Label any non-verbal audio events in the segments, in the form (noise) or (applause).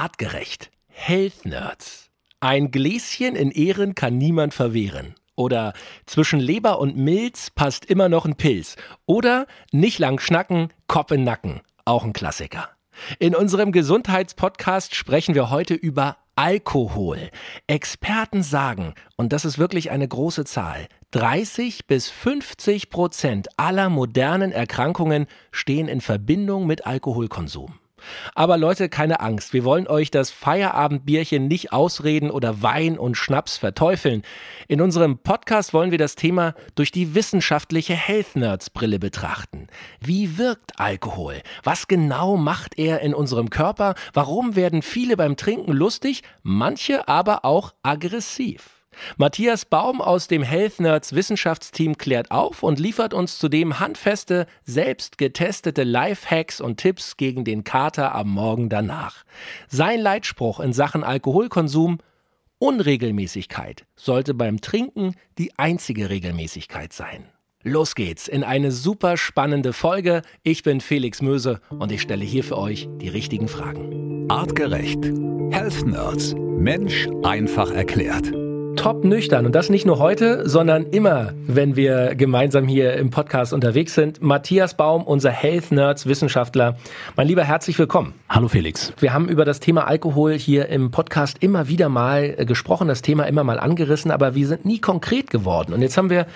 Artgerecht. Health Nerds. Ein Gläschen in Ehren kann niemand verwehren. Oder zwischen Leber und Milz passt immer noch ein Pilz. Oder nicht lang schnacken, Kopf in Nacken. Auch ein Klassiker. In unserem Gesundheitspodcast sprechen wir heute über Alkohol. Experten sagen, und das ist wirklich eine große Zahl, 30 bis 50 Prozent aller modernen Erkrankungen stehen in Verbindung mit Alkoholkonsum. Aber Leute, keine Angst, wir wollen euch das Feierabendbierchen nicht ausreden oder Wein und Schnaps verteufeln. In unserem Podcast wollen wir das Thema durch die wissenschaftliche Health Nerds Brille betrachten. Wie wirkt Alkohol? Was genau macht er in unserem Körper? Warum werden viele beim Trinken lustig, manche aber auch aggressiv? Matthias Baum aus dem Health Nerds Wissenschaftsteam klärt auf und liefert uns zudem handfeste, selbst getestete Lifehacks und Tipps gegen den Kater am Morgen danach. Sein Leitspruch in Sachen Alkoholkonsum Unregelmäßigkeit sollte beim Trinken die einzige Regelmäßigkeit sein. Los geht's in eine super spannende Folge. Ich bin Felix Möse und ich stelle hier für euch die richtigen Fragen. Artgerecht. Health Nerds. Mensch einfach erklärt top nüchtern. Und das nicht nur heute, sondern immer, wenn wir gemeinsam hier im Podcast unterwegs sind. Matthias Baum, unser Health Nerds Wissenschaftler. Mein lieber, herzlich willkommen. Hallo Felix. Wir haben über das Thema Alkohol hier im Podcast immer wieder mal äh, gesprochen, das Thema immer mal angerissen, aber wir sind nie konkret geworden. Und jetzt haben wir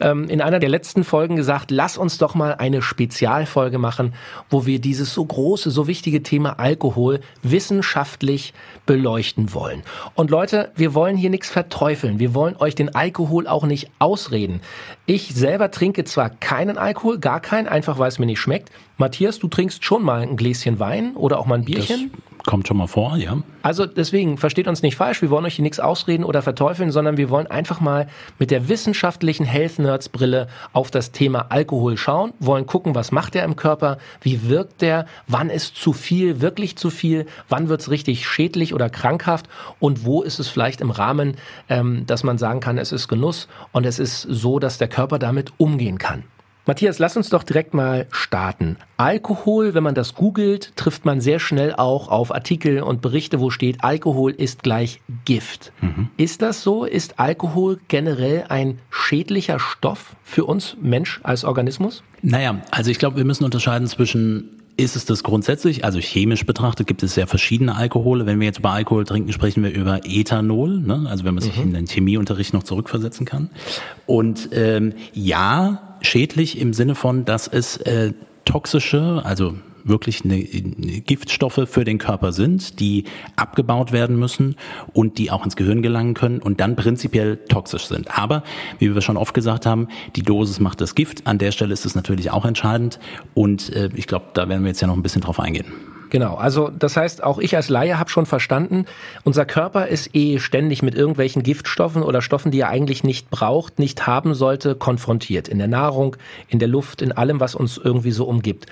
ähm, in einer der letzten Folgen gesagt, lass uns doch mal eine Spezialfolge machen, wo wir dieses so große, so wichtige Thema Alkohol wissenschaftlich beleuchten wollen. Und Leute, wir wollen hier nichts verteufeln verteufeln. Wir wollen euch den Alkohol auch nicht ausreden. Ich selber trinke zwar keinen Alkohol, gar keinen, einfach weil es mir nicht schmeckt. Matthias, du trinkst schon mal ein Gläschen Wein oder auch mal ein Bierchen? Das Kommt schon mal vor, ja. Also deswegen, versteht uns nicht falsch, wir wollen euch hier nichts ausreden oder verteufeln, sondern wir wollen einfach mal mit der wissenschaftlichen Health Nerds Brille auf das Thema Alkohol schauen, wollen gucken, was macht er im Körper, wie wirkt der, wann ist zu viel, wirklich zu viel, wann wird es richtig schädlich oder krankhaft und wo ist es vielleicht im Rahmen, ähm, dass man sagen kann, es ist Genuss und es ist so, dass der Körper damit umgehen kann. Matthias, lass uns doch direkt mal starten. Alkohol, wenn man das googelt, trifft man sehr schnell auch auf Artikel und Berichte, wo steht, Alkohol ist gleich Gift. Mhm. Ist das so? Ist Alkohol generell ein schädlicher Stoff für uns Mensch als Organismus? Naja, also ich glaube, wir müssen unterscheiden zwischen ist es das grundsätzlich, also chemisch betrachtet gibt es sehr verschiedene Alkohole. Wenn wir jetzt über Alkohol trinken, sprechen wir über Ethanol, ne? also wenn man sich mhm. in den Chemieunterricht noch zurückversetzen kann. Und ähm, ja, schädlich im Sinne von, dass es äh, toxische, also wirklich eine, eine Giftstoffe für den Körper sind, die abgebaut werden müssen und die auch ins Gehirn gelangen können und dann prinzipiell toxisch sind. Aber, wie wir schon oft gesagt haben, die Dosis macht das Gift. An der Stelle ist es natürlich auch entscheidend und äh, ich glaube, da werden wir jetzt ja noch ein bisschen drauf eingehen. Genau, also das heißt, auch ich als Laie habe schon verstanden, unser Körper ist eh ständig mit irgendwelchen Giftstoffen oder Stoffen, die er eigentlich nicht braucht, nicht haben sollte, konfrontiert. In der Nahrung, in der Luft, in allem, was uns irgendwie so umgibt.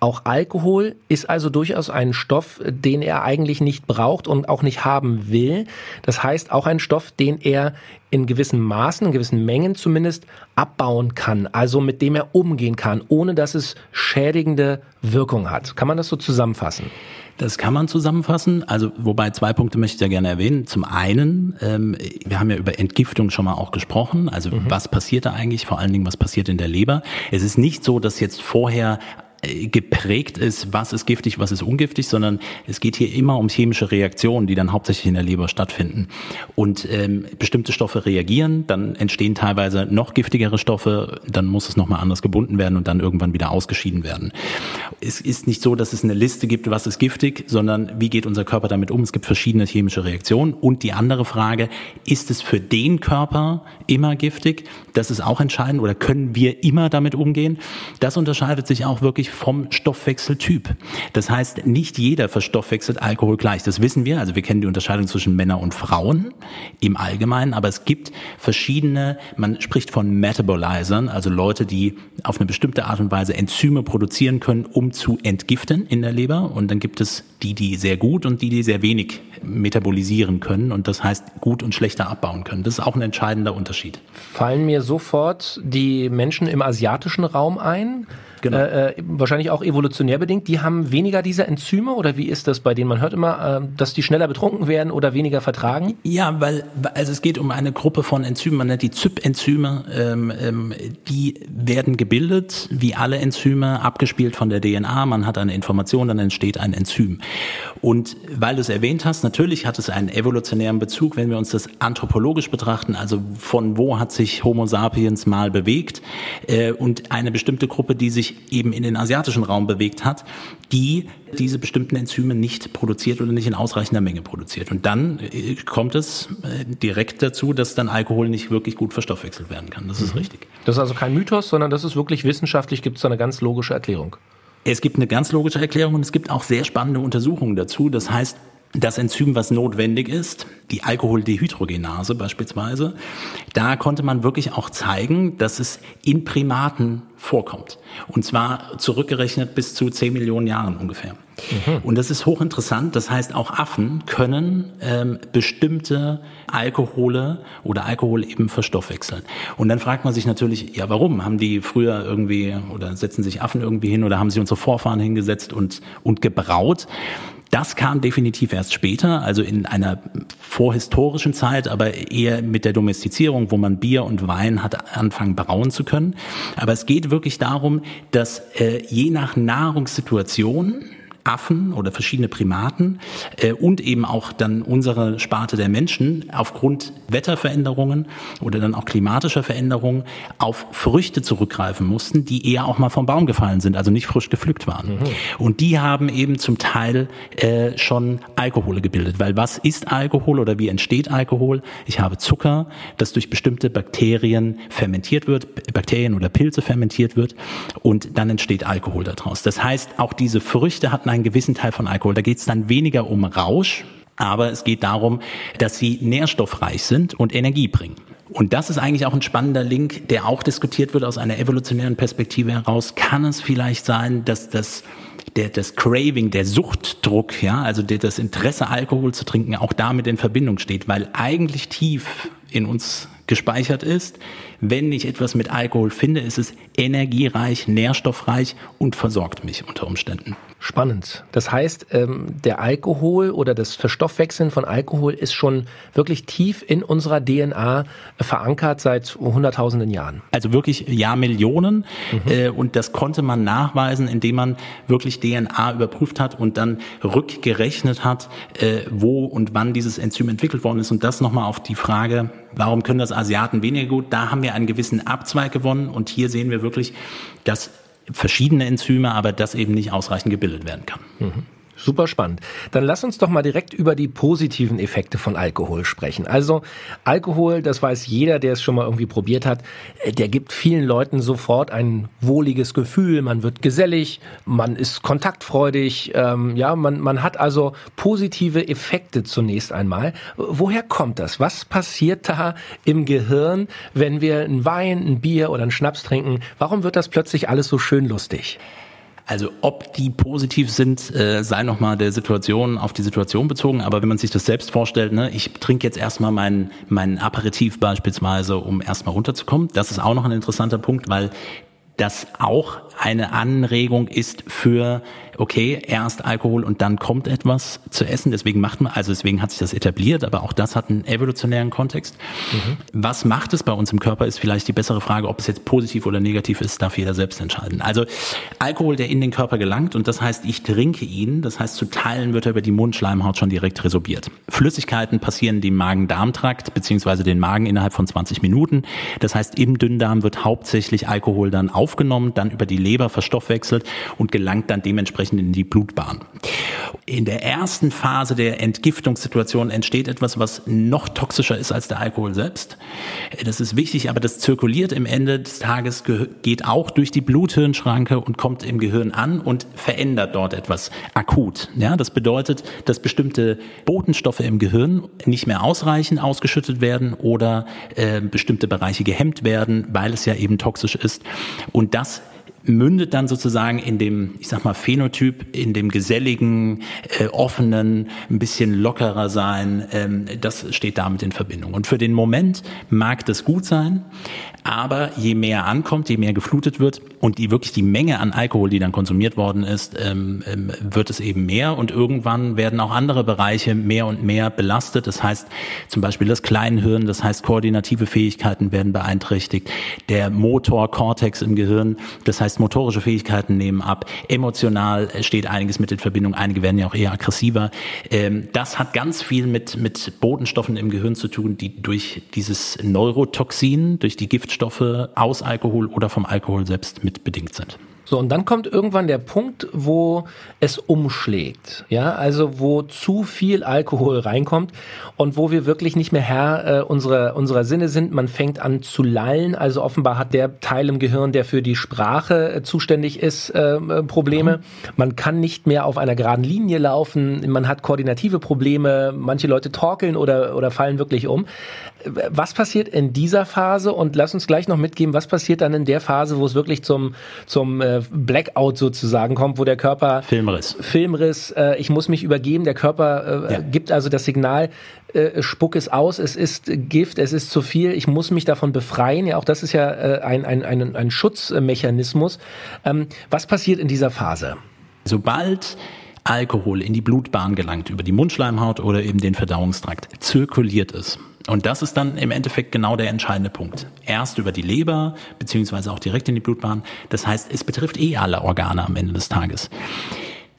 Auch Alkohol ist also durchaus ein Stoff, den er eigentlich nicht braucht und auch nicht haben will. Das heißt, auch ein Stoff, den er in gewissen Maßen, in gewissen Mengen zumindest abbauen kann, also mit dem er umgehen kann, ohne dass es schädigende Wirkung hat. Kann man das so zusammenfassen? Das kann man zusammenfassen. Also wobei zwei Punkte möchte ich ja gerne erwähnen. Zum einen, ähm, wir haben ja über Entgiftung schon mal auch gesprochen. Also mhm. was passiert da eigentlich? Vor allen Dingen, was passiert in der Leber? Es ist nicht so, dass jetzt vorher geprägt ist, was ist giftig, was ist ungiftig, sondern es geht hier immer um chemische Reaktionen, die dann hauptsächlich in der Leber stattfinden. Und ähm, bestimmte Stoffe reagieren, dann entstehen teilweise noch giftigere Stoffe, dann muss es nochmal anders gebunden werden und dann irgendwann wieder ausgeschieden werden. Es ist nicht so, dass es eine Liste gibt, was ist giftig, sondern wie geht unser Körper damit um? Es gibt verschiedene chemische Reaktionen. Und die andere Frage, ist es für den Körper immer giftig? Das ist auch entscheidend. Oder können wir immer damit umgehen? Das unterscheidet sich auch wirklich vom Stoffwechseltyp. Das heißt, nicht jeder verstoffwechselt Alkohol gleich. Das wissen wir. Also wir kennen die Unterscheidung zwischen Männern und Frauen im Allgemeinen. Aber es gibt verschiedene, man spricht von Metabolizern, also Leute, die auf eine bestimmte Art und Weise Enzyme produzieren können, um zu entgiften in der Leber. Und dann gibt es die, die sehr gut und die, die sehr wenig metabolisieren können. Und das heißt, gut und schlechter abbauen können. Das ist auch ein entscheidender Unterschied. Fallen mir sofort die Menschen im asiatischen Raum ein? Genau. äh, wahrscheinlich auch evolutionär bedingt, die haben weniger dieser Enzyme oder wie ist das bei denen? Man hört immer, äh, dass die schneller betrunken werden oder weniger vertragen. Ja, weil also es geht um eine Gruppe von Enzymen, man nennt die ZYP-Enzyme, ähm, ähm, die werden gebildet, wie alle Enzyme, abgespielt von der DNA. Man hat eine Information, dann entsteht ein Enzym. Und weil du es erwähnt hast, natürlich hat es einen evolutionären Bezug, wenn wir uns das anthropologisch betrachten, also von wo hat sich Homo sapiens mal bewegt äh, und eine bestimmte Gruppe, die sich eben in den asiatischen Raum bewegt hat, die diese bestimmten Enzyme nicht produziert oder nicht in ausreichender Menge produziert. Und dann äh, kommt es äh, direkt dazu, dass dann Alkohol nicht wirklich gut verstoffwechselt werden kann. Das ist mhm. richtig. Das ist also kein Mythos, sondern das ist wirklich wissenschaftlich, gibt es da eine ganz logische Erklärung. Es gibt eine ganz logische Erklärung und es gibt auch sehr spannende Untersuchungen dazu. Das heißt, das Enzym, was notwendig ist, die Alkoholdehydrogenase beispielsweise, da konnte man wirklich auch zeigen, dass es in Primaten vorkommt. Und zwar zurückgerechnet bis zu 10 Millionen Jahren ungefähr. Mhm. Und das ist hochinteressant. Das heißt, auch Affen können ähm, bestimmte Alkohole oder Alkohol eben verstoffwechseln. Und dann fragt man sich natürlich, ja, warum? Haben die früher irgendwie oder setzen sich Affen irgendwie hin oder haben sie unsere Vorfahren hingesetzt und, und gebraut? Das kam definitiv erst später, also in einer vorhistorischen Zeit, aber eher mit der Domestizierung, wo man Bier und Wein hat anfangen brauen zu können. Aber es geht wirklich darum, dass äh, je nach Nahrungssituation Affen oder verschiedene Primaten äh, und eben auch dann unsere Sparte der Menschen aufgrund Wetterveränderungen oder dann auch klimatischer Veränderungen auf Früchte zurückgreifen mussten, die eher auch mal vom Baum gefallen sind, also nicht frisch gepflückt waren. Mhm. Und die haben eben zum Teil äh, schon Alkohole gebildet, weil was ist Alkohol oder wie entsteht Alkohol? Ich habe Zucker, das durch bestimmte Bakterien fermentiert wird, Bakterien oder Pilze fermentiert wird und dann entsteht Alkohol daraus. Das heißt, auch diese Früchte hatten einen gewissen Teil von Alkohol. Da geht es dann weniger um Rausch, aber es geht darum, dass sie nährstoffreich sind und Energie bringen. Und das ist eigentlich auch ein spannender Link, der auch diskutiert wird aus einer evolutionären Perspektive heraus. Kann es vielleicht sein, dass das der, das Craving, der Suchtdruck, ja, also der, das Interesse, Alkohol zu trinken, auch damit in Verbindung steht, weil eigentlich tief in uns gespeichert ist, wenn ich etwas mit Alkohol finde, ist es energiereich, nährstoffreich und versorgt mich unter Umständen. Spannend. Das heißt, ähm, der Alkohol oder das Verstoffwechseln von Alkohol ist schon wirklich tief in unserer DNA verankert seit hunderttausenden Jahren. Also wirklich Jahrmillionen. Mhm. Äh, und das konnte man nachweisen, indem man wirklich DNA überprüft hat und dann rückgerechnet hat, äh, wo und wann dieses Enzym entwickelt worden ist. Und das nochmal auf die Frage, warum können das Asiaten weniger gut? Da haben wir einen gewissen Abzweig gewonnen. Und hier sehen wir wirklich, dass verschiedene Enzyme, aber das eben nicht ausreichend gebildet werden kann. Mhm. Super spannend. Dann lass uns doch mal direkt über die positiven Effekte von Alkohol sprechen. Also Alkohol, das weiß jeder, der es schon mal irgendwie probiert hat, äh, der gibt vielen Leuten sofort ein wohliges Gefühl. Man wird gesellig, man ist kontaktfreudig, ähm, ja, man, man hat also positive Effekte zunächst einmal. Woher kommt das? Was passiert da im Gehirn, wenn wir ein Wein, ein Bier oder ein Schnaps trinken? Warum wird das plötzlich alles so schön lustig? Also ob die positiv sind, äh, sei nochmal der Situation auf die Situation bezogen. Aber wenn man sich das selbst vorstellt, ne, ich trinke jetzt erstmal meinen mein Aperitif beispielsweise, um erstmal runterzukommen. Das ist auch noch ein interessanter Punkt, weil das auch eine Anregung ist für okay, erst Alkohol und dann kommt etwas zu essen. Deswegen macht man, also deswegen hat sich das etabliert, aber auch das hat einen evolutionären Kontext. Mhm. Was macht es bei uns im Körper, ist vielleicht die bessere Frage, ob es jetzt positiv oder negativ ist, darf jeder selbst entscheiden. Also Alkohol, der in den Körper gelangt und das heißt, ich trinke ihn, das heißt, zu Teilen wird er über die Mundschleimhaut schon direkt resorbiert. Flüssigkeiten passieren dem Magen-Darm-Trakt beziehungsweise den Magen innerhalb von 20 Minuten. Das heißt, im Dünndarm wird hauptsächlich Alkohol dann aufgenommen, dann über die Leber verstoffwechselt und gelangt dann dementsprechend entsprechend in die Blutbahn. In der ersten Phase der Entgiftungssituation entsteht etwas, was noch toxischer ist als der Alkohol selbst. Das ist wichtig, aber das zirkuliert im Ende des Tages, geht auch durch die Bluthirnschranke und kommt im Gehirn an und verändert dort etwas akut. Ja, das bedeutet, dass bestimmte Botenstoffe im Gehirn nicht mehr ausreichend ausgeschüttet werden oder äh, bestimmte Bereiche gehemmt werden, weil es ja eben toxisch ist. Und das mündet dann sozusagen in dem, ich sag mal, Phänotyp, in dem geselligen, äh, offenen, ein bisschen lockerer sein. Ähm, das steht damit in Verbindung. Und für den Moment mag das gut sein, aber je mehr ankommt, je mehr geflutet wird und die wirklich die Menge an Alkohol, die dann konsumiert worden ist, ähm, ähm, wird es eben mehr und irgendwann werden auch andere Bereiche mehr und mehr belastet. Das heißt zum Beispiel das Kleinhirn, das heißt koordinative Fähigkeiten werden beeinträchtigt, der Motor, Cortex im Gehirn, das heißt motorische Fähigkeiten nehmen ab, emotional steht einiges mit in Verbindung, einige werden ja auch eher aggressiver. Ähm, das hat ganz viel mit, mit Botenstoffen im Gehirn zu tun, die durch dieses Neurotoxin, durch die Gift Giftstoffe aus Alkohol oder vom Alkohol selbst mit bedingt sind. So, und dann kommt irgendwann der Punkt, wo es umschlägt. Ja, also wo zu viel Alkohol reinkommt und wo wir wirklich nicht mehr Herr äh, unserer, unserer Sinne sind. Man fängt an zu lallen. Also offenbar hat der Teil im Gehirn, der für die Sprache äh, zuständig ist, äh, Probleme. Man kann nicht mehr auf einer geraden Linie laufen. Man hat koordinative Probleme. Manche Leute torkeln oder, oder fallen wirklich um. Was passiert in dieser Phase? Und lass uns gleich noch mitgeben, was passiert dann in der Phase, wo es wirklich zum, zum äh, Blackout sozusagen kommt, wo der Körper Filmriss, Filmriss, äh, ich muss mich übergeben, der Körper äh, ja. gibt also das Signal, äh, spuck es aus, es ist Gift, es ist zu viel, ich muss mich davon befreien. Ja, auch das ist ja äh, ein, ein, ein, ein Schutzmechanismus. Ähm, was passiert in dieser Phase? Sobald Alkohol in die Blutbahn gelangt, über die Mundschleimhaut oder eben den Verdauungstrakt, zirkuliert es. Und das ist dann im Endeffekt genau der entscheidende Punkt. Erst über die Leber, beziehungsweise auch direkt in die Blutbahn. Das heißt, es betrifft eh alle Organe am Ende des Tages.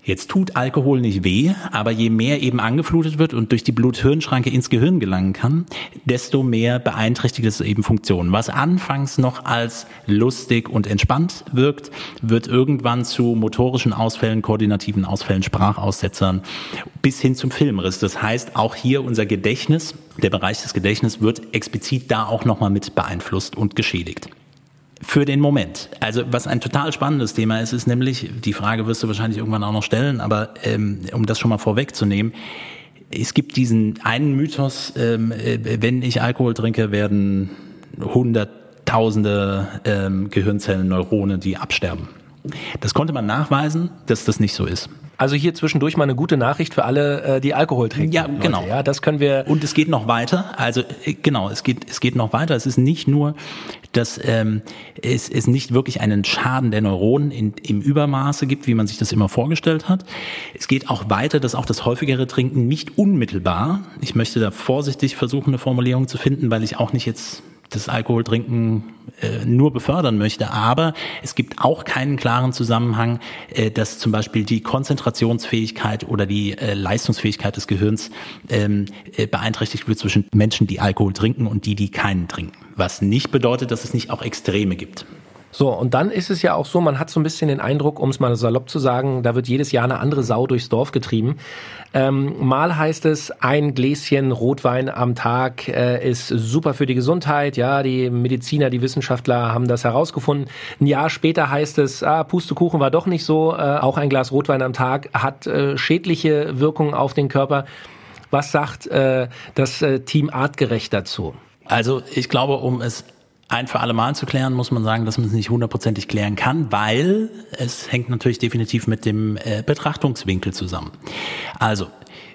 Jetzt tut Alkohol nicht weh, aber je mehr eben angeflutet wird und durch die Blut-Hirn-Schranke ins Gehirn gelangen kann, desto mehr beeinträchtigt es eben Funktionen. Was anfangs noch als lustig und entspannt wirkt, wird irgendwann zu motorischen Ausfällen, koordinativen Ausfällen, Sprachaussetzern bis hin zum Filmriss. Das heißt, auch hier unser Gedächtnis, der Bereich des Gedächtnisses wird explizit da auch nochmal mit beeinflusst und geschädigt für den Moment. Also was ein total spannendes Thema ist, ist nämlich, die Frage wirst du wahrscheinlich irgendwann auch noch stellen, aber ähm, um das schon mal vorwegzunehmen, es gibt diesen einen Mythos, ähm, äh, wenn ich Alkohol trinke, werden hunderttausende ähm, Gehirnzellen, Neurone, die absterben. Das konnte man nachweisen, dass das nicht so ist. Also hier zwischendurch mal eine gute Nachricht für alle, äh, die Alkohol trinken. Ja, Leute. genau. Ja, das können wir. Und es geht noch weiter. Also äh, genau, es geht es geht noch weiter. Es ist nicht nur, dass ähm, es, es nicht wirklich einen Schaden der Neuronen in, im Übermaße gibt, wie man sich das immer vorgestellt hat. Es geht auch weiter, dass auch das häufigere Trinken nicht unmittelbar. Ich möchte da vorsichtig versuchen, eine Formulierung zu finden, weil ich auch nicht jetzt das Alkoholtrinken äh, nur befördern möchte. Aber es gibt auch keinen klaren Zusammenhang, äh, dass zum Beispiel die Konzentrationsfähigkeit oder die äh, Leistungsfähigkeit des Gehirns ähm, äh, beeinträchtigt wird zwischen Menschen, die Alkohol trinken und die, die keinen trinken. Was nicht bedeutet, dass es nicht auch Extreme gibt. So, und dann ist es ja auch so, man hat so ein bisschen den Eindruck, um es mal salopp zu sagen, da wird jedes Jahr eine andere Sau durchs Dorf getrieben. Ähm, mal heißt es, ein Gläschen Rotwein am Tag äh, ist super für die Gesundheit. Ja, die Mediziner, die Wissenschaftler haben das herausgefunden. Ein Jahr später heißt es, ah, Pustekuchen war doch nicht so. Äh, auch ein Glas Rotwein am Tag hat äh, schädliche Wirkungen auf den Körper. Was sagt äh, das äh, Team Artgerecht dazu? Also ich glaube, um es ein für alle Mal zu klären, muss man sagen, dass man es nicht hundertprozentig klären kann, weil es hängt natürlich definitiv mit dem äh, Betrachtungswinkel zusammen. Also,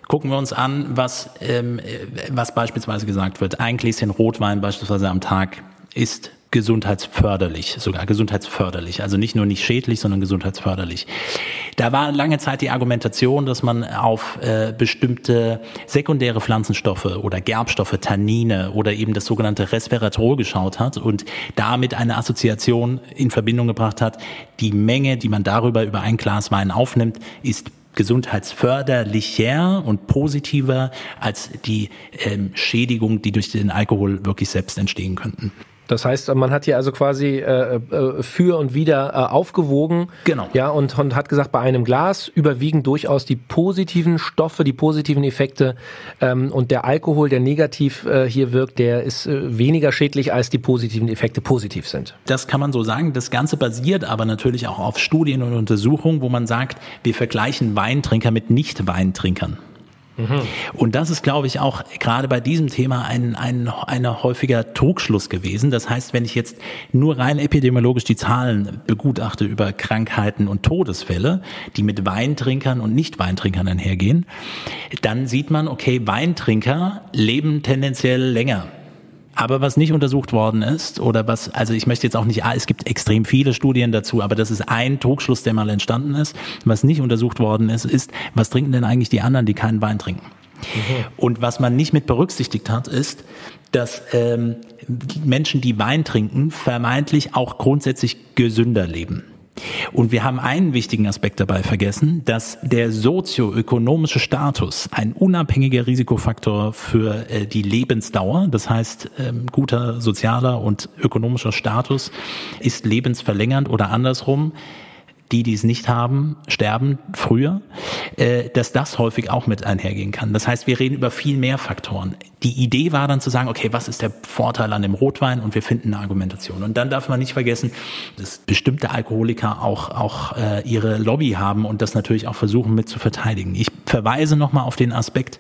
gucken wir uns an, was, ähm, äh, was beispielsweise gesagt wird. Ein Gläschen Rotwein beispielsweise am Tag ist gesundheitsförderlich, sogar gesundheitsförderlich. Also nicht nur nicht schädlich, sondern gesundheitsförderlich. Da war lange Zeit die Argumentation, dass man auf äh, bestimmte sekundäre Pflanzenstoffe oder Gerbstoffe, Tannine oder eben das sogenannte Resveratrol geschaut hat und damit eine Assoziation in Verbindung gebracht hat. Die Menge, die man darüber über ein Glas Wein aufnimmt, ist gesundheitsförderlicher und positiver als die ähm, Schädigung, die durch den Alkohol wirklich selbst entstehen könnten. Das heißt, man hat hier also quasi äh, äh, für und wieder äh, aufgewogen. Genau. Ja, und, und hat gesagt, bei einem Glas überwiegen durchaus die positiven Stoffe, die positiven Effekte. Ähm, und der Alkohol, der negativ äh, hier wirkt, der ist äh, weniger schädlich, als die positiven Effekte positiv sind. Das kann man so sagen. Das Ganze basiert aber natürlich auch auf Studien und Untersuchungen, wo man sagt, wir vergleichen Weintrinker mit Nicht-Weintrinkern. Mhm. Und das ist, glaube ich, auch gerade bei diesem Thema ein, ein, ein häufiger Trugschluss gewesen. Das heißt, wenn ich jetzt nur rein epidemiologisch die Zahlen begutachte über Krankheiten und Todesfälle, die mit Weintrinkern und Nicht-Weintrinkern einhergehen, dann sieht man, okay, Weintrinker leben tendenziell länger aber was nicht untersucht worden ist, oder was, also ich möchte jetzt auch nicht, es gibt extrem viele Studien dazu, aber das ist ein Trugschluss, der mal entstanden ist. Was nicht untersucht worden ist, ist, was trinken denn eigentlich die anderen, die keinen Wein trinken? Mhm. Und was man nicht mit berücksichtigt hat, ist, dass ähm, Menschen, die Wein trinken, vermeintlich auch grundsätzlich gesünder leben. Und wir haben einen wichtigen Aspekt dabei vergessen, dass der sozioökonomische Status ein unabhängiger Risikofaktor für äh, die Lebensdauer, das heißt ähm, guter sozialer und ökonomischer Status ist lebensverlängernd oder andersrum die, die es nicht haben, sterben früher, äh, dass das häufig auch mit einhergehen kann. Das heißt, wir reden über viel mehr Faktoren. Die Idee war dann zu sagen, okay, was ist der Vorteil an dem Rotwein? Und wir finden eine Argumentation. Und dann darf man nicht vergessen, dass bestimmte Alkoholiker auch, auch äh, ihre Lobby haben und das natürlich auch versuchen mit zu verteidigen. Ich verweise nochmal auf den Aspekt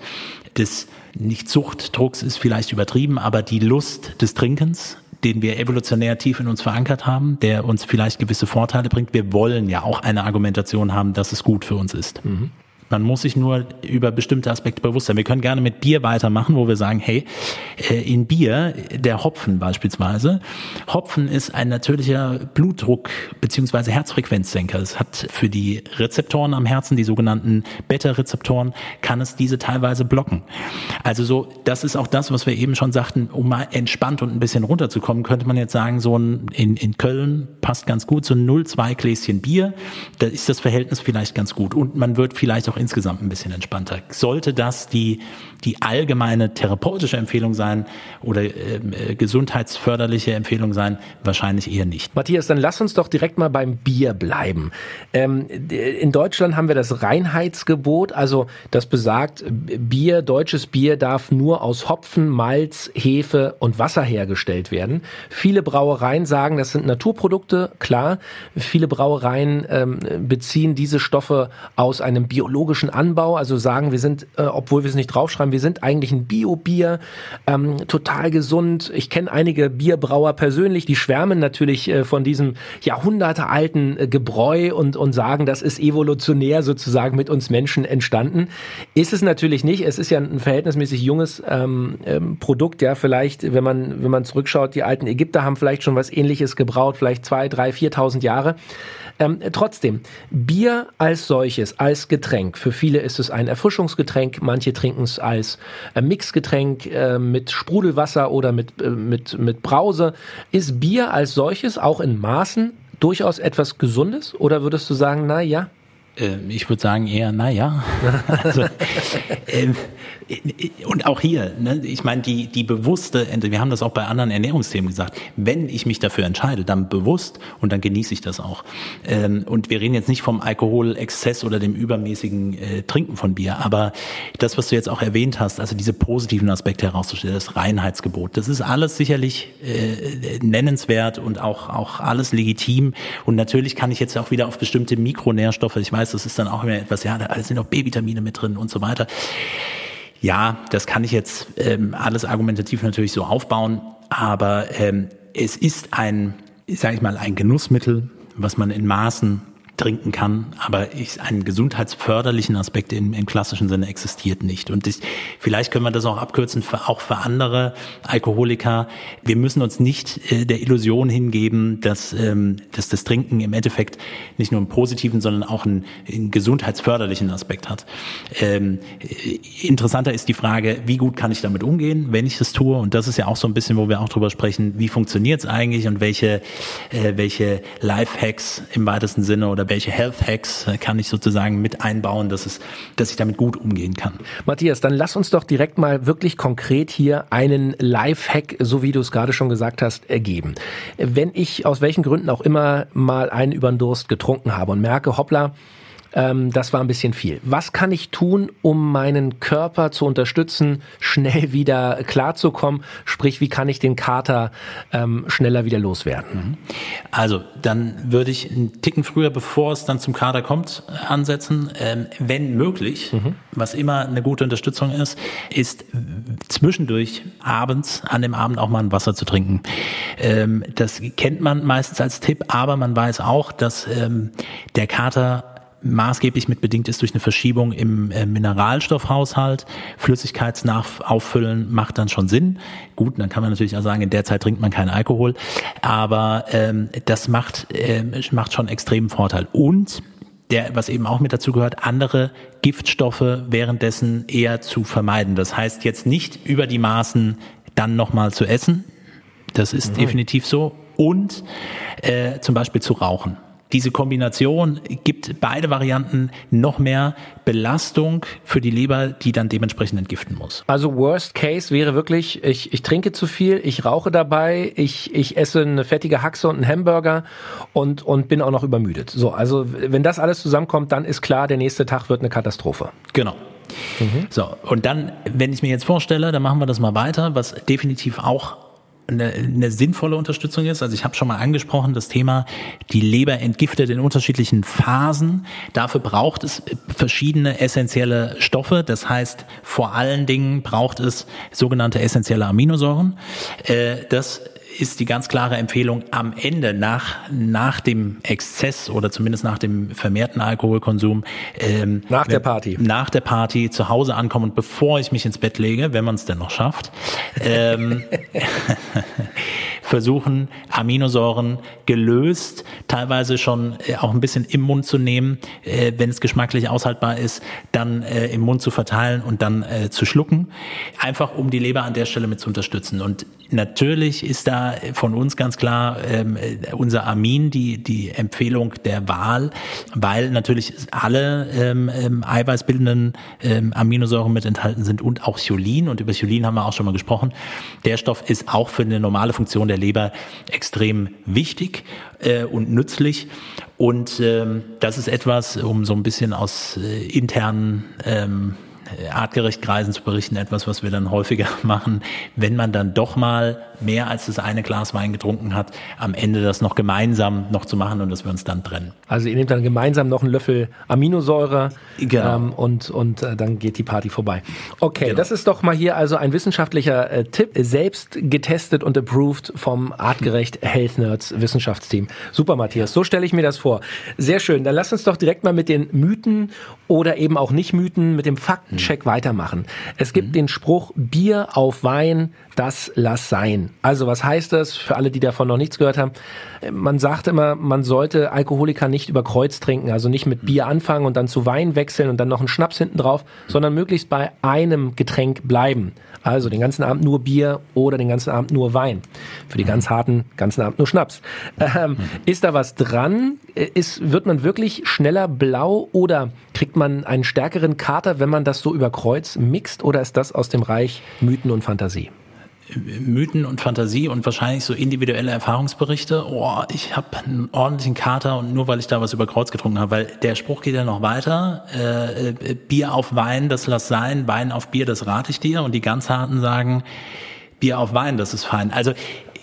des nicht Suchtdrucks ist vielleicht übertrieben, aber die Lust des Trinkens, den wir evolutionär tief in uns verankert haben, der uns vielleicht gewisse Vorteile bringt. Wir wollen ja auch eine Argumentation haben, dass es gut für uns ist. Mhm. Man muss sich nur über bestimmte Aspekte bewusst sein. Wir können gerne mit Bier weitermachen, wo wir sagen, hey, äh, in Bier, der Hopfen beispielsweise, Hopfen ist ein natürlicher Blutdruck beziehungsweise Herzfrequenzsenker. Es hat für die Rezeptoren am Herzen, die sogenannten Beta-Rezeptoren, kann es diese teilweise blocken. Also so, das ist auch das, was wir eben schon sagten, um mal entspannt und ein bisschen runterzukommen, könnte man jetzt sagen, so ein, in, in Köln passt ganz gut, so ein 0,2 Gläschen Bier, da ist das Verhältnis vielleicht ganz gut. Und man wird vielleicht auch insgesamt ein bisschen entspannter. Sollte das die, die allgemeine therapeutische Empfehlung sein oder ähm, äh, gesundheitsförderliche Empfehlung sein? Wahrscheinlich eher nicht. Matthias, dann lass uns doch direkt mal beim Bier bleiben. Ähm, in Deutschland haben wir das Reinheitsgebot, also das besagt, Bier, deutsches Bier darf nur aus Hopfen, Malz, Hefe und Wasser hergestellt werden. Viele Brauereien sagen, das sind Naturprodukte, klar. Viele Brauereien ähm, beziehen diese Stoffe aus einem biologischen biologischen Anbau, also sagen, wir sind, äh, obwohl wir es nicht draufschreiben, wir sind eigentlich ein Bio-Bier, ähm, total gesund. Ich kenne einige Bierbrauer persönlich, die schwärmen natürlich äh, von diesem jahrhundertealten äh, Gebräu und, und sagen, das ist evolutionär sozusagen mit uns Menschen entstanden. Ist es natürlich nicht. Es ist ja ein verhältnismäßig junges ähm, ähm, Produkt, ja, vielleicht, wenn man, wenn man zurückschaut, die alten Ägypter haben vielleicht schon was ähnliches gebraut, vielleicht zwei, drei, viertausend Jahre. Ähm, trotzdem, Bier als solches, als Getränk, für viele ist es ein Erfrischungsgetränk, manche trinken es als äh, Mixgetränk äh, mit Sprudelwasser oder mit, äh, mit, mit Brause. Ist Bier als solches auch in Maßen durchaus etwas Gesundes oder würdest du sagen, na ja? Äh, ich würde sagen eher, naja. (laughs) also, (laughs) ähm, und auch hier, ne, ich meine, die, die bewusste, wir haben das auch bei anderen Ernährungsthemen gesagt, wenn ich mich dafür entscheide, dann bewusst und dann genieße ich das auch. Ähm, und wir reden jetzt nicht vom Alkoholexzess oder dem übermäßigen äh, Trinken von Bier, aber das, was du jetzt auch erwähnt hast, also diese positiven Aspekte herauszustellen, das Reinheitsgebot, das ist alles sicherlich äh, nennenswert und auch, auch alles legitim. Und natürlich kann ich jetzt auch wieder auf bestimmte Mikronährstoffe, ich weiß, das ist dann auch immer etwas, ja, da sind auch B-Vitamine mit drin und so weiter. Ja, das kann ich jetzt ähm, alles argumentativ natürlich so aufbauen, aber ähm, es ist ein, sage ich mal, ein Genussmittel, was man in Maßen trinken kann, aber ich, einen gesundheitsförderlichen Aspekt im, im klassischen Sinne existiert nicht. Und ich, vielleicht können wir das auch abkürzen, für, auch für andere Alkoholiker. Wir müssen uns nicht äh, der Illusion hingeben, dass, ähm, dass das Trinken im Endeffekt nicht nur einen positiven, sondern auch einen, einen gesundheitsförderlichen Aspekt hat. Ähm, äh, interessanter ist die Frage, wie gut kann ich damit umgehen, wenn ich das tue? Und das ist ja auch so ein bisschen, wo wir auch drüber sprechen, wie funktioniert es eigentlich und welche, äh, welche Lifehacks im weitesten Sinne oder welche Health Hacks äh, kann ich sozusagen mit einbauen, dass es, dass ich damit gut umgehen kann. Matthias, dann lass uns doch direkt mal wirklich konkret hier einen Life-Hack, so wie du es gerade schon gesagt hast, ergeben. Wenn ich aus welchen Gründen auch immer mal einen über den Durst getrunken habe und merke, hoppla, ähm, das war ein bisschen viel. Was kann ich tun, um meinen Körper zu unterstützen, schnell wieder klarzukommen? Sprich, wie kann ich den Kater ähm, schneller wieder loswerden? Also, dann würde ich einen Ticken früher, bevor es dann zum Kater kommt, ansetzen. Ähm, wenn möglich, mhm. was immer eine gute Unterstützung ist, ist zwischendurch abends, an dem Abend auch mal ein Wasser zu trinken. Ähm, das kennt man meistens als Tipp, aber man weiß auch, dass ähm, der Kater maßgeblich mit bedingt ist durch eine Verschiebung im äh, Mineralstoffhaushalt. Flüssigkeitsnachauffüllen macht dann schon Sinn. Gut, dann kann man natürlich auch sagen, in der Zeit trinkt man keinen Alkohol, aber ähm, das macht, äh, macht schon extremen Vorteil. Und der, was eben auch mit dazu gehört, andere Giftstoffe währenddessen eher zu vermeiden. Das heißt jetzt nicht über die Maßen dann nochmal zu essen. Das ist mhm. definitiv so. Und äh, zum Beispiel zu rauchen diese Kombination gibt beide Varianten noch mehr Belastung für die Leber, die dann dementsprechend entgiften muss. Also Worst Case wäre wirklich, ich, ich trinke zu viel, ich rauche dabei, ich, ich esse eine fettige Haxe und einen Hamburger und, und bin auch noch übermüdet. So, also wenn das alles zusammenkommt, dann ist klar, der nächste Tag wird eine Katastrophe. Genau. Mhm. So, und dann, wenn ich mir jetzt vorstelle, dann machen wir das mal weiter, was definitiv auch eine, eine sinnvolle Unterstützung ist. Also ich habe schon mal angesprochen, das Thema, die Leber entgiftet in unterschiedlichen Phasen. Dafür braucht es verschiedene essentielle Stoffe. Das heißt, vor allen Dingen braucht es sogenannte essentielle Aminosäuren. Äh, das ist die ganz klare Empfehlung am Ende nach, nach dem Exzess oder zumindest nach dem vermehrten Alkoholkonsum. Ähm, nach der Party. Nach der Party zu Hause ankommen und bevor ich mich ins Bett lege, wenn man es denn noch schafft, ähm, (laughs) (laughs) versuchen, Aminosäuren gelöst, teilweise schon äh, auch ein bisschen im Mund zu nehmen, äh, wenn es geschmacklich aushaltbar ist, dann äh, im Mund zu verteilen und dann zu schlucken, einfach um die Leber an der Stelle mit zu unterstützen. Und natürlich ist da von uns ganz klar ähm, unser Amin die, die Empfehlung der Wahl, weil natürlich alle ähm, ähm, eiweißbildenden Aminosäuren mit enthalten sind und auch Cholin. Und über Cholin haben wir auch schon mal gesprochen. Der Stoff ist auch für eine normale Funktion der Leber extrem wichtig äh, und nützlich. Und ähm, das ist etwas, um so ein bisschen aus äh, internen ähm, artgerecht Kreisen zu berichten, etwas, was wir dann häufiger (laughs) machen, wenn man dann doch mal mehr als das eine Glas Wein getrunken hat, am Ende das noch gemeinsam noch zu machen und dass wir uns dann trennen. Also ihr nehmt dann gemeinsam noch einen Löffel Aminosäure genau. ähm, und, und äh, dann geht die Party vorbei. Okay, genau. das ist doch mal hier also ein wissenschaftlicher äh, Tipp, selbst getestet und approved vom Artgerecht Health Nerds Wissenschaftsteam. Super, Matthias, so stelle ich mir das vor. Sehr schön, dann lass uns doch direkt mal mit den Mythen oder eben auch nicht Mythen, mit dem Faktencheck mhm. weitermachen. Es gibt mhm. den Spruch, Bier auf Wein, das lass sein. Also was heißt das für alle, die davon noch nichts gehört haben? Man sagt immer, man sollte Alkoholiker nicht über Kreuz trinken, also nicht mit Bier anfangen und dann zu Wein wechseln und dann noch einen Schnaps hinten drauf, sondern möglichst bei einem Getränk bleiben. Also den ganzen Abend nur Bier oder den ganzen Abend nur Wein. Für die ganz harten, ganzen Abend nur Schnaps. Ähm, ist da was dran? Ist, wird man wirklich schneller blau oder kriegt man einen stärkeren Kater, wenn man das so über Kreuz mixt? Oder ist das aus dem Reich Mythen und Fantasie? Mythen und Fantasie und wahrscheinlich so individuelle Erfahrungsberichte. Oh, ich habe einen ordentlichen Kater und nur weil ich da was über Kreuz getrunken habe, weil der Spruch geht ja noch weiter. Äh, äh, Bier auf Wein, das lass sein. Wein auf Bier, das rate ich dir. Und die ganz harten sagen, Bier auf Wein, das ist fein. Also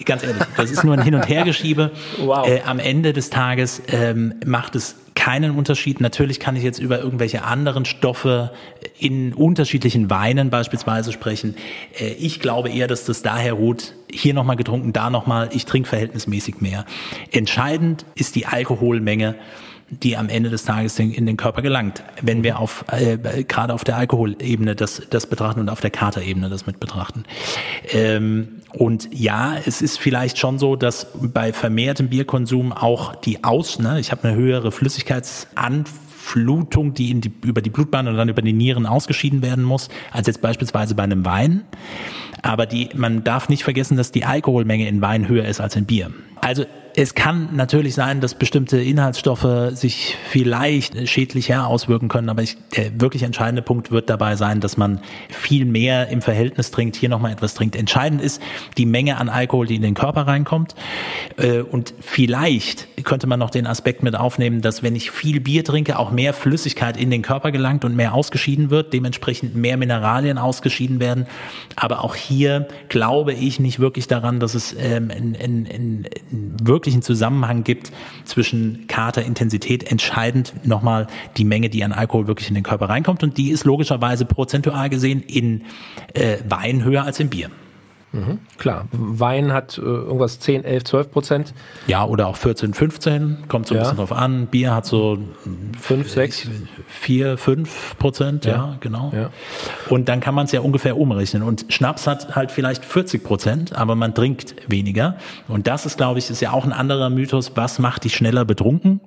ganz ehrlich, das ist nur ein Hin- und Hergeschiebe. (laughs) Wow. Äh, am Ende des Tages ähm, macht es keinen Unterschied. Natürlich kann ich jetzt über irgendwelche anderen Stoffe in unterschiedlichen Weinen beispielsweise sprechen. Äh, ich glaube eher, dass das daher ruht, hier nochmal getrunken, da nochmal, ich trinke verhältnismäßig mehr. Entscheidend ist die Alkoholmenge die am Ende des Tages in, den Körper gelangt, wenn wir auf äh, gerade auf der Alkoholebene das das betrachten und auf der Katerebene das mit betrachten. Ähm, und ja, es ist vielleicht schon so, dass bei vermehrtem Bierkonsum auch die Aus, ne, ich habe eine höhere Flüssigkeitsanflutung, die, in die über die Blutbahn und dann über die Nieren ausgeschieden werden muss, als jetzt beispielsweise bei einem Wein. Aber die, man darf nicht vergessen, dass die Alkoholmenge in Wein höher ist als in Bier. Also es kann natürlich sein, dass bestimmte Inhaltsstoffe sich vielleicht schädlicher auswirken können, aber ich, der wirklich entscheidende Punkt wird dabei sein, dass man viel mehr im Verhältnis trinkt, hier nochmal etwas trinkt. Entscheidend ist die Menge an Alkohol, die in den Körper reinkommt. Äh, und vielleicht könnte man noch den Aspekt mit aufnehmen, dass wenn ich viel Bier trinke, auch mehr Flüssigkeit in den Körper gelangt und mehr ausgeschieden wird, dementsprechend mehr Mineralien ausgeschieden werden. Aber auch hier glaube ich nicht wirklich daran, dass es ähm, in, in, in, wirklichen Zusammenhang gibt zwischen Katerintensität, entscheidend nochmal die Menge, die an Alkohol wirklich in den Körper reinkommt. Und die ist logischerweise prozentual gesehen in äh, Wein höher als im Bier. Mhm, klar, Wein hat äh, irgendwas 10, 11, 12 Prozent. Ja, oder auch 14, 15, kommt so ein ja. bisschen drauf an. Bier hat so 5, 6, 4, 5 Prozent, ja, ja genau. Ja. Und dann kann man es ja ungefähr umrechnen. Und Schnaps hat halt vielleicht 40 Prozent, aber man trinkt weniger. Und das ist, glaube ich, ist ja auch ein anderer Mythos. Was macht dich schneller betrunken?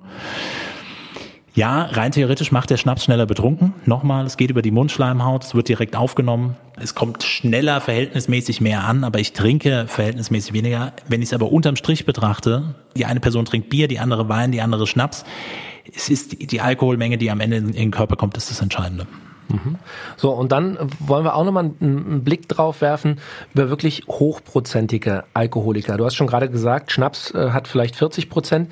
Ja, rein theoretisch macht der Schnaps schneller betrunken. Nochmal, es geht über die Mundschleimhaut, es wird direkt aufgenommen. Es kommt schneller verhältnismäßig mehr an, aber ich trinke verhältnismäßig weniger. Wenn ich es aber unterm Strich betrachte, die eine Person trinkt Bier, die andere Wein, die andere Schnaps. Es ist die Alkoholmenge, die am Ende in den Körper kommt, ist das Entscheidende. Mhm. So, und dann wollen wir auch nochmal einen Blick drauf werfen über wirklich hochprozentige Alkoholiker. Du hast schon gerade gesagt, Schnaps äh, hat vielleicht 40 Prozent.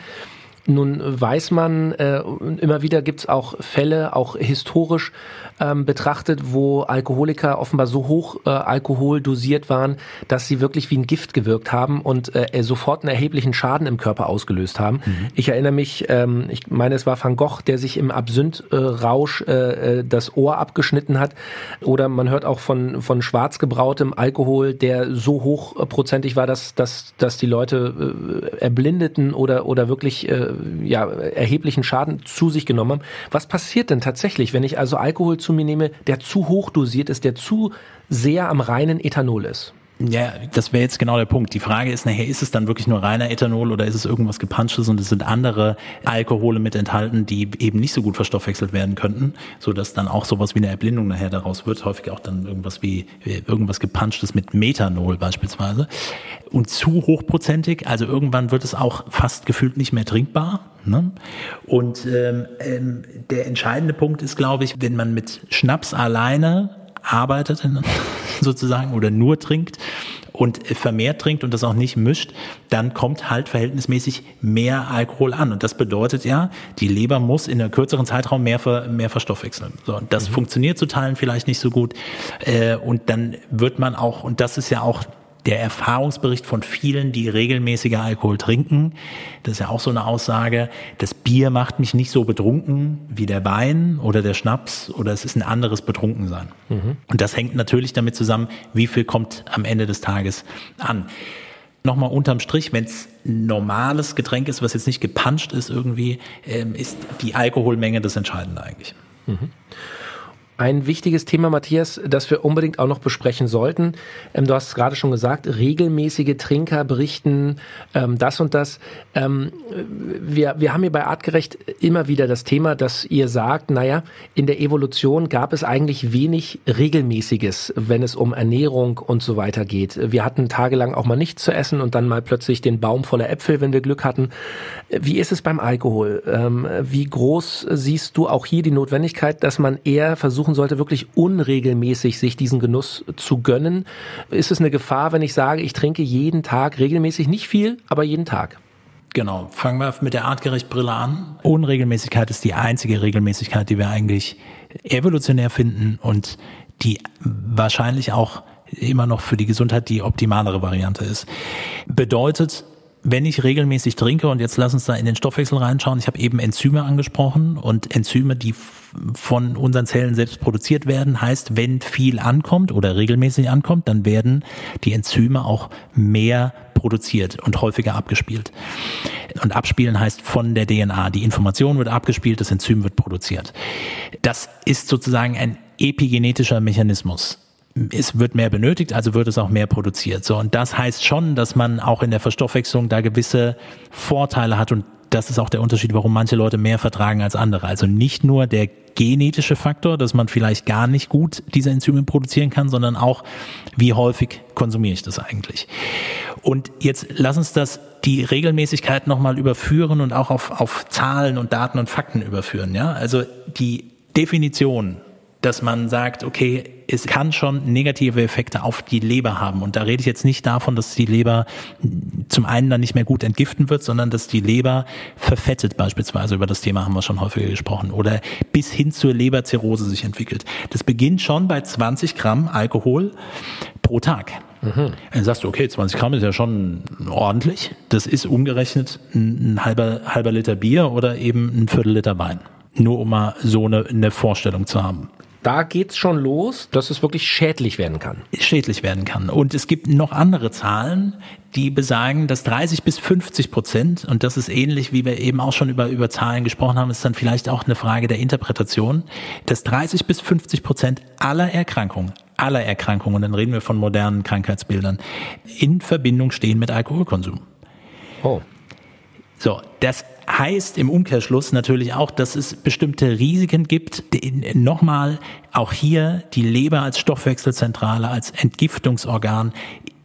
Nun weiß man, äh, immer wieder gibt es auch Fälle, auch historisch ähm, betrachtet, wo Alkoholiker offenbar so hoch äh, Alkohol dosiert waren, dass sie wirklich wie ein Gift gewirkt haben und äh, sofort einen erheblichen Schaden im Körper ausgelöst haben. Mhm. Ich erinnere mich, ähm, ich meine, es war Van Gogh, der sich im Absinthrausch äh, äh, das Ohr abgeschnitten hat. Oder man hört auch von, von schwarz gebrautem Alkohol, der so hochprozentig war, dass, dass, dass die Leute äh, erblindeten oder, oder wirklich äh, ja, erheblichen Schaden zu sich genommen haben. Was passiert denn tatsächlich, wenn ich also Alkohol zu mir nehme, der zu hoch dosiert ist, der zu sehr am reinen Ethanol ist? Ja, das wäre jetzt genau der Punkt. Die Frage ist nachher, ist es dann wirklich nur reiner Ethanol oder ist es irgendwas gepanschtes und es sind andere Alkohole mit enthalten, die eben nicht so gut verstoffwechselt werden könnten, so dass dann auch sowas wie eine Erblindung nachher daraus wird. Häufig auch dann irgendwas wie irgendwas gepanschtes mit Methanol beispielsweise. Und zu hochprozentig, also irgendwann wird es auch fast gefühlt nicht mehr trinkbar. Ne? Und ähm, ähm, der entscheidende Punkt ist, glaube ich, wenn man mit Schnaps alleine arbeitet (laughs) sozusagen oder nur trinkt und vermehrt trinkt und das auch nicht mischt, dann kommt halt verhältnismäßig mehr Alkohol an. Und das bedeutet ja, die Leber muss in einem kürzeren Zeitraum mehr, ver, mehr verstoffwechseln. So, das mhm. funktioniert zu Teilen vielleicht nicht so gut. Äh, und dann wird man auch, und das ist ja auch der Erfahrungsbericht von vielen, die regelmäßiger Alkohol trinken. Das ist ja auch so eine Aussage. Das Bier macht mich nicht so betrunken wie der Wein oder der Schnaps oder es ist ein anderes Betrunkensein. Mhm. Und das hängt natürlich damit zusammen, wie viel kommt am Ende des Tages an. Nochmal unterm Strich, wenn es normales Getränk ist, was jetzt nicht gepanscht ist irgendwie, ähm, ist die Alkoholmenge das Entscheidende eigentlich. Mhm. Ein wichtiges Thema, Matthias, das wir unbedingt auch noch besprechen sollten. Ähm, du hast es gerade schon gesagt, regelmäßige Trinker berichten ähm, das und das. Ähm, wir, wir haben hier bei Artgerecht immer wieder das Thema, dass ihr sagt, naja, in der Evolution gab es eigentlich wenig Regelmäßiges, wenn es um Ernährung und so weiter geht. Wir hatten tagelang auch mal nichts zu essen und dann mal plötzlich den Baum voller Äpfel, wenn wir Glück hatten. Wie ist es beim Alkohol? Ähm, wie groß siehst du auch hier die Notwendigkeit, dass man eher versuchen versuchen sollte, wirklich unregelmäßig sich diesen Genuss zu gönnen. Ist es eine Gefahr, wenn ich sage, ich trinke jeden Tag regelmäßig, nicht viel, aber jeden Tag? Genau, fangen wir mit der Artgerecht-Brille an. Unregelmäßigkeit ist die einzige Regelmäßigkeit, die wir eigentlich evolutionär finden und die wahrscheinlich auch immer noch für die Gesundheit die optimalere Variante ist. Bedeutet, wenn ich regelmäßig trinke, und jetzt lass uns da in den Stoffwechsel reinschauen, ich habe eben Enzyme angesprochen und Enzyme, die von unseren Zellen selbst produziert werden, heißt, wenn viel ankommt oder regelmäßig ankommt, dann werden die Enzyme auch mehr produziert und häufiger abgespielt. Und abspielen heißt von der DNA. Die Information wird abgespielt, das Enzym wird produziert. Das ist sozusagen ein epigenetischer Mechanismus es wird mehr benötigt, also wird es auch mehr produziert. So, und das heißt schon, dass man auch in der Verstoffwechslung da gewisse Vorteile hat und das ist auch der Unterschied, warum manche Leute mehr vertragen als andere. Also nicht nur der genetische Faktor, dass man vielleicht gar nicht gut diese Enzyme produzieren kann, sondern auch, wie häufig konsumiere ich das eigentlich. Und jetzt lass uns das die Regelmäßigkeit nochmal überführen und auch auf, auf Zahlen und Daten und Fakten überführen. Ja? Also die Definition dass man sagt, okay, es kann schon negative Effekte auf die Leber haben. Und da rede ich jetzt nicht davon, dass die Leber zum einen dann nicht mehr gut entgiften wird, sondern dass die Leber verfettet beispielsweise. Über das Thema haben wir schon häufiger gesprochen. Oder bis hin zur Leberzirrhose sich entwickelt. Das beginnt schon bei 20 Gramm Alkohol pro Tag. Mhm. Dann sagst du, okay, 20 Gramm ist ja schon ordentlich. Das ist umgerechnet ein halber, halber Liter Bier oder eben ein Viertel Liter Wein. Nur um mal so eine, eine Vorstellung zu haben da geht's schon los, dass es wirklich schädlich werden kann. Schädlich werden kann. Und es gibt noch andere Zahlen, die besagen, dass 30 bis 50 Prozent, und das ist ähnlich, wie wir eben auch schon über, über Zahlen gesprochen haben, ist dann vielleicht auch eine Frage der Interpretation, dass 30 bis 50 Prozent aller Erkrankungen, aller Erkrankungen, und dann reden wir von modernen Krankheitsbildern, in Verbindung stehen mit Alkoholkonsum. Oh. So, das heißt im Umkehrschluss natürlich auch, dass es bestimmte Risiken gibt. Nochmal, auch hier die Leber als Stoffwechselzentrale, als Entgiftungsorgan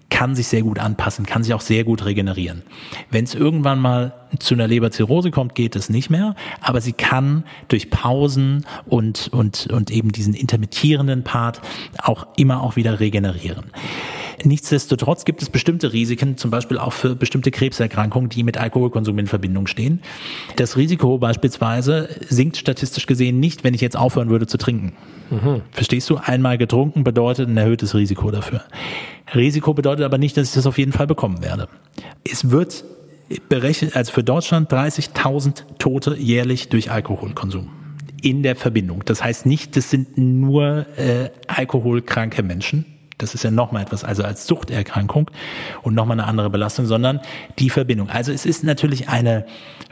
kann sich sehr gut anpassen, kann sich auch sehr gut regenerieren. Wenn es irgendwann mal zu einer Leberzirrhose kommt, geht es nicht mehr, aber sie kann durch Pausen und, und, und eben diesen intermittierenden Part auch immer auch wieder regenerieren. Nichtsdestotrotz gibt es bestimmte Risiken, zum Beispiel auch für bestimmte Krebserkrankungen, die mit Alkoholkonsum in Verbindung stehen. Das Risiko beispielsweise sinkt statistisch gesehen nicht, wenn ich jetzt aufhören würde zu trinken. Mhm. Verstehst du? Einmal getrunken bedeutet ein erhöhtes Risiko dafür. Risiko bedeutet aber nicht, dass ich das auf jeden Fall bekommen werde. Es wird berechnet, also für Deutschland 30.000 Tote jährlich durch Alkoholkonsum in der Verbindung. Das heißt nicht, das sind nur äh, alkoholkranke Menschen, das ist ja nochmal etwas, also als Suchterkrankung und nochmal eine andere Belastung, sondern die Verbindung. Also es ist natürlich eine,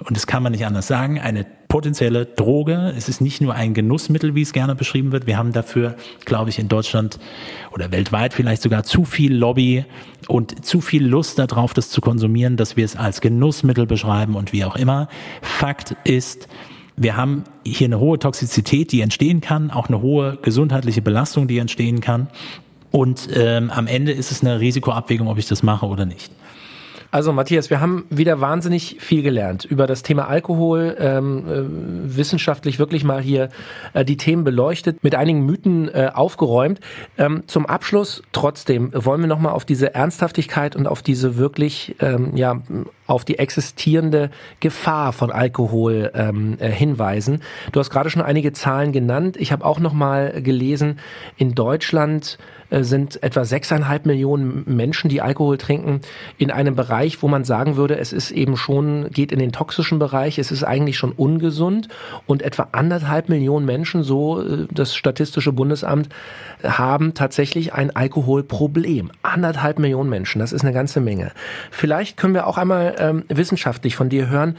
und das kann man nicht anders sagen, eine potenzielle Droge. Es ist nicht nur ein Genussmittel, wie es gerne beschrieben wird. Wir haben dafür, glaube ich, in Deutschland oder weltweit vielleicht sogar zu viel Lobby und zu viel Lust darauf, das zu konsumieren, dass wir es als Genussmittel beschreiben und wie auch immer. Fakt ist, wir haben hier eine hohe Toxizität, die entstehen kann, auch eine hohe gesundheitliche Belastung, die entstehen kann. Und ähm, am Ende ist es eine Risikoabwägung, ob ich das mache oder nicht. Also Matthias, wir haben wieder wahnsinnig viel gelernt über das Thema Alkohol, ähm, äh, wissenschaftlich wirklich mal hier äh, die Themen beleuchtet, mit einigen Mythen äh, aufgeräumt. Ähm, zum Abschluss trotzdem wollen wir nochmal auf diese Ernsthaftigkeit und auf diese wirklich, ähm, ja, auf die existierende Gefahr von Alkohol ähm, äh, hinweisen. Du hast gerade schon einige Zahlen genannt. Ich habe auch nochmal gelesen, in Deutschland äh, sind etwa sechseinhalb Millionen Menschen, die Alkohol trinken, in einem Bereich, wo man sagen würde, es ist eben schon, geht in den toxischen Bereich, es ist eigentlich schon ungesund und etwa anderthalb Millionen Menschen, so äh, das Statistische Bundesamt, haben tatsächlich ein Alkoholproblem. Anderthalb Millionen Menschen, das ist eine ganze Menge. Vielleicht können wir auch einmal ähm, wissenschaftlich von dir hören,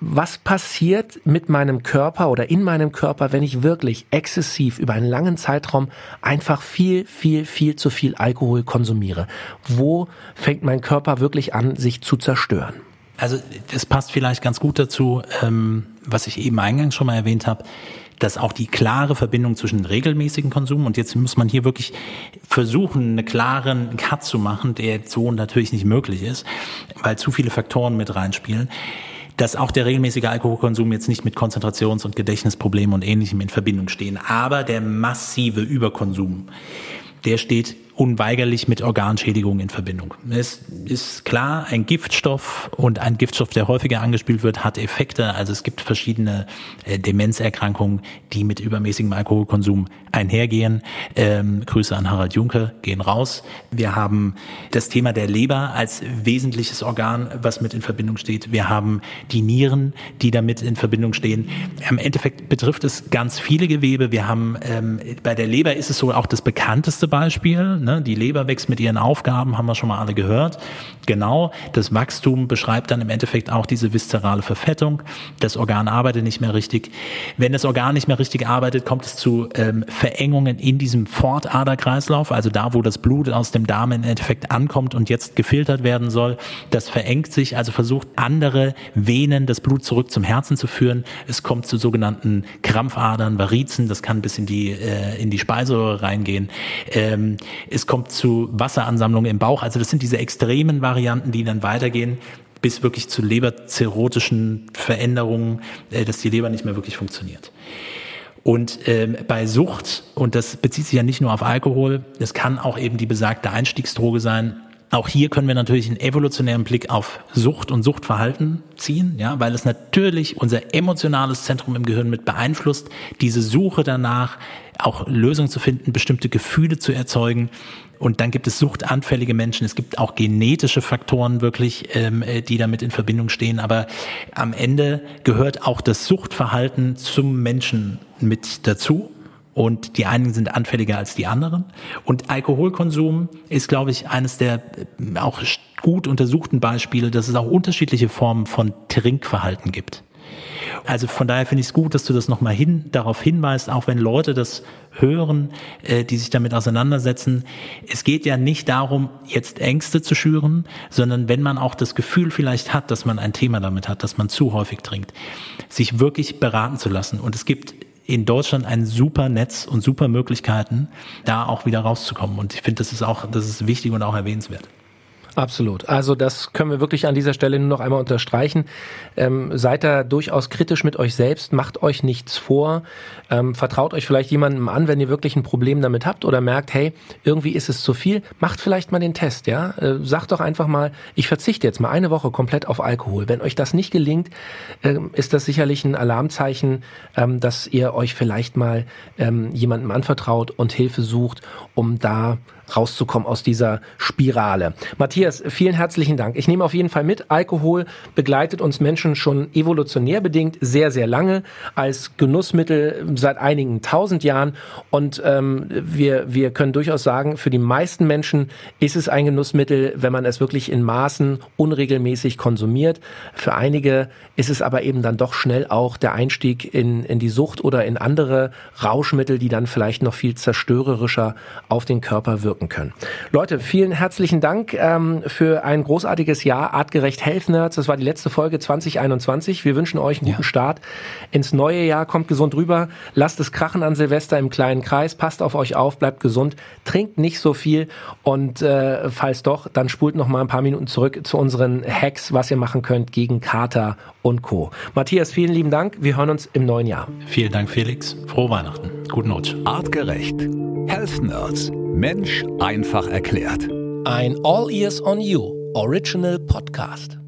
was passiert mit meinem Körper oder in meinem Körper, wenn ich wirklich exzessiv über einen langen Zeitraum einfach viel, viel, viel zu viel Alkohol konsumiere? Wo fängt mein Körper wirklich an, sich zu zerstören? Also das passt vielleicht ganz gut dazu, ähm, was ich eben eingangs schon mal erwähnt habe dass auch die klare Verbindung zwischen regelmäßigen Konsum und jetzt muss man hier wirklich versuchen, einen klaren Cut zu machen, der so natürlich nicht möglich ist, weil zu viele Faktoren mit reinspielen dass auch der regelmäßige Alkoholkonsum jetzt nicht mit Konzentrations- und Gedächtnisproblemen und ähnlichem in Verbindung stehen. Aber der massive Überkonsum, der steht unweigerlich mit Organschädigung in Verbindung. Es ist klar, ein Giftstoff und ein Giftstoff, der häufiger angespielt wird, hat Effekte. Also es gibt verschiedene äh, Demenzerkrankungen, die mit übermäßigem Alkoholkonsum einhergehen. Ähm, Grüße an Harald Junke, gehen raus. Wir haben das Thema der Leber als wesentliches Organ, was mit in Verbindung steht. Wir haben die Nieren, die damit in Verbindung stehen. Im Endeffekt betrifft es ganz viele Gewebe. Wir haben ähm, bei der Leber ist es so auch das bekannteste Beispiel Ne? Die Leber wächst mit ihren Aufgaben, haben wir schon mal alle gehört. Genau, das Wachstum beschreibt dann im Endeffekt auch diese viszerale Verfettung. Das Organ arbeitet nicht mehr richtig. Wenn das Organ nicht mehr richtig arbeitet, kommt es zu ähm, Verengungen in diesem Fortaderkreislauf, also da, wo das Blut aus dem Darm im Endeffekt ankommt und jetzt gefiltert werden soll. Das verengt sich, also versucht andere Venen das Blut zurück zum Herzen zu führen. Es kommt zu sogenannten Krampfadern, Varizen, das kann bis in die, äh, in die Speiseröhre reingehen. Ähm, es kommt zu Wasseransammlungen im Bauch. Also das sind diese extremen Varianten, die dann weitergehen bis wirklich zu leberzirrhotischen Veränderungen, äh, dass die Leber nicht mehr wirklich funktioniert. Und ähm, bei Sucht, und das bezieht sich ja nicht nur auf Alkohol, es kann auch eben die besagte Einstiegsdroge sein, auch hier können wir natürlich einen evolutionären Blick auf Sucht und Suchtverhalten ziehen, ja, weil es natürlich unser emotionales Zentrum im Gehirn mit beeinflusst, diese Suche danach, auch Lösungen zu finden, bestimmte Gefühle zu erzeugen. Und dann gibt es suchtanfällige Menschen. Es gibt auch genetische Faktoren wirklich, ähm, äh, die damit in Verbindung stehen. Aber am Ende gehört auch das Suchtverhalten zum Menschen mit dazu und die einen sind anfälliger als die anderen. Und Alkoholkonsum ist, glaube ich, eines der äh, auch gut untersuchten Beispiele, dass es auch unterschiedliche Formen von Trinkverhalten gibt. Also von daher finde ich es gut, dass du das nochmal hin, darauf hinweist, auch wenn Leute das hören, äh, die sich damit auseinandersetzen. Es geht ja nicht darum, jetzt Ängste zu schüren, sondern wenn man auch das Gefühl vielleicht hat, dass man ein Thema damit hat, dass man zu häufig trinkt, sich wirklich beraten zu lassen. Und es gibt in Deutschland ein super Netz und super Möglichkeiten, da auch wieder rauszukommen. Und ich finde, das ist auch, das ist wichtig und auch erwähnenswert. Absolut. Also das können wir wirklich an dieser Stelle nur noch einmal unterstreichen. Ähm, seid da durchaus kritisch mit euch selbst, macht euch nichts vor, ähm, vertraut euch vielleicht jemandem an, wenn ihr wirklich ein Problem damit habt oder merkt, hey, irgendwie ist es zu viel, macht vielleicht mal den Test, ja. Äh, sagt doch einfach mal, ich verzichte jetzt mal eine Woche komplett auf Alkohol. Wenn euch das nicht gelingt, äh, ist das sicherlich ein Alarmzeichen, ähm, dass ihr euch vielleicht mal ähm, jemandem anvertraut und Hilfe sucht, um da rauszukommen aus dieser Spirale. Matthias, vielen herzlichen Dank. Ich nehme auf jeden Fall mit, Alkohol begleitet uns Menschen schon evolutionär bedingt sehr, sehr lange als Genussmittel seit einigen tausend Jahren und ähm, wir, wir können durchaus sagen, für die meisten Menschen ist es ein Genussmittel, wenn man es wirklich in Maßen unregelmäßig konsumiert. Für einige ist es aber eben dann doch schnell auch der Einstieg in, in die Sucht oder in andere Rauschmittel, die dann vielleicht noch viel zerstörerischer auf den Körper wirken wirken können. Leute, vielen herzlichen Dank ähm, für ein großartiges Jahr Artgerecht Health Nerds. Das war die letzte Folge 2021. Wir wünschen euch einen guten ja. Start ins neue Jahr. Kommt gesund rüber. Lasst es krachen an Silvester im kleinen Kreis. Passt auf euch auf. Bleibt gesund. Trinkt nicht so viel. Und äh, falls doch, dann spult noch mal ein paar Minuten zurück zu unseren Hacks, was ihr machen könnt gegen Kater und Co. Matthias, vielen lieben Dank. Wir hören uns im neuen Jahr. Vielen Dank, Felix. Frohe Weihnachten. Guten Rutsch. Artgerecht. Health Nerds. Mensch einfach erklärt. Ein All Ears on You Original Podcast.